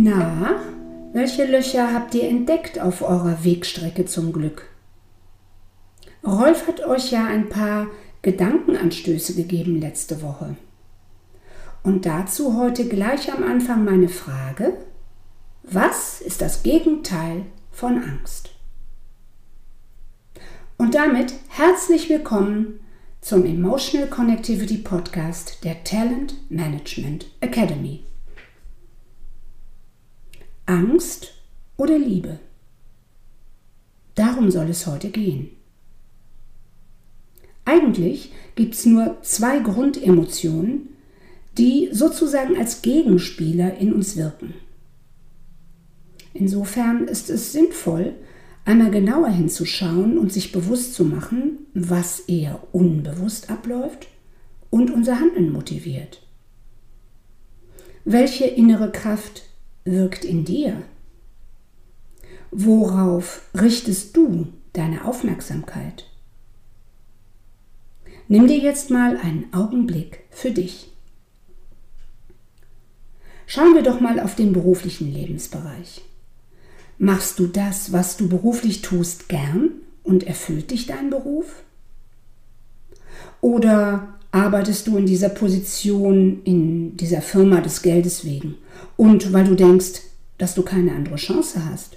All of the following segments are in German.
Na, welche Löcher habt ihr entdeckt auf eurer Wegstrecke zum Glück? Rolf hat euch ja ein paar Gedankenanstöße gegeben letzte Woche. Und dazu heute gleich am Anfang meine Frage, was ist das Gegenteil von Angst? Und damit herzlich willkommen zum Emotional Connectivity Podcast der Talent Management Academy. Angst oder Liebe? Darum soll es heute gehen. Eigentlich gibt es nur zwei Grundemotionen, die sozusagen als Gegenspieler in uns wirken. Insofern ist es sinnvoll, einmal genauer hinzuschauen und sich bewusst zu machen, was eher unbewusst abläuft und unser Handeln motiviert. Welche innere Kraft wirkt in dir? Worauf richtest du deine Aufmerksamkeit? Nimm dir jetzt mal einen Augenblick für dich. Schauen wir doch mal auf den beruflichen Lebensbereich. Machst du das, was du beruflich tust, gern und erfüllt dich dein Beruf? Oder arbeitest du in dieser Position, in dieser Firma des Geldes wegen und weil du denkst, dass du keine andere Chance hast.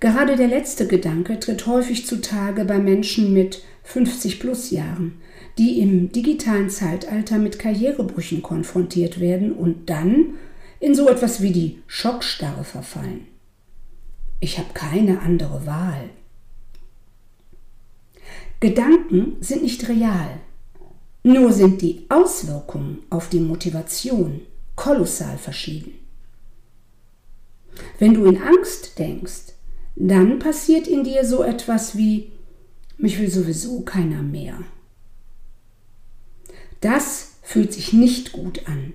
Gerade der letzte Gedanke tritt häufig zutage bei Menschen mit 50 plus Jahren, die im digitalen Zeitalter mit Karrierebrüchen konfrontiert werden und dann in so etwas wie die Schockstarre verfallen. Ich habe keine andere Wahl. Gedanken sind nicht real, nur sind die Auswirkungen auf die Motivation kolossal verschieden. Wenn du in Angst denkst, dann passiert in dir so etwas wie, mich will sowieso keiner mehr. Das fühlt sich nicht gut an,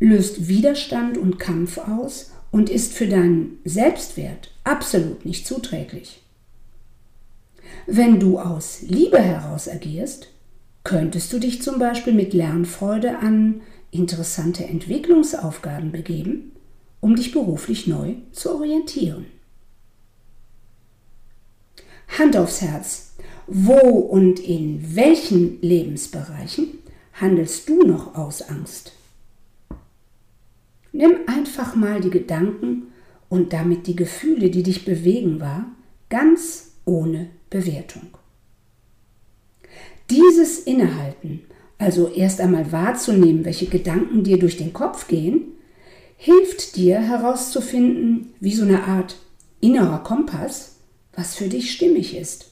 löst Widerstand und Kampf aus und ist für deinen Selbstwert absolut nicht zuträglich. Wenn du aus Liebe heraus agierst, könntest du dich zum Beispiel mit Lernfreude an interessante Entwicklungsaufgaben begeben, um dich beruflich neu zu orientieren. Hand aufs Herz, wo und in welchen Lebensbereichen handelst du noch aus Angst? Nimm einfach mal die Gedanken und damit die Gefühle, die dich bewegen war, ganz ohne Bewertung. Dieses Innehalten, also erst einmal wahrzunehmen, welche Gedanken dir durch den Kopf gehen, hilft dir herauszufinden, wie so eine Art innerer Kompass, was für dich stimmig ist.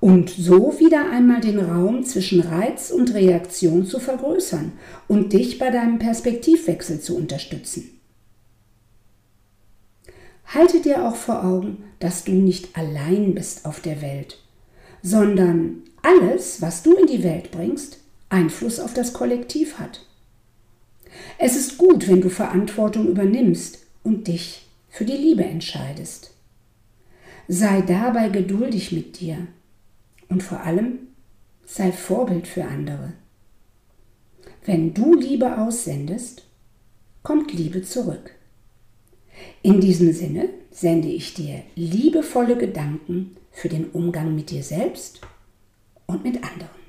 Und so wieder einmal den Raum zwischen Reiz und Reaktion zu vergrößern und dich bei deinem Perspektivwechsel zu unterstützen. Halte dir auch vor Augen, dass du nicht allein bist auf der Welt, sondern alles, was du in die Welt bringst, Einfluss auf das Kollektiv hat. Es ist gut, wenn du Verantwortung übernimmst und dich für die Liebe entscheidest. Sei dabei geduldig mit dir und vor allem sei Vorbild für andere. Wenn du Liebe aussendest, kommt Liebe zurück. In diesem Sinne sende ich dir liebevolle Gedanken für den Umgang mit dir selbst und mit anderen.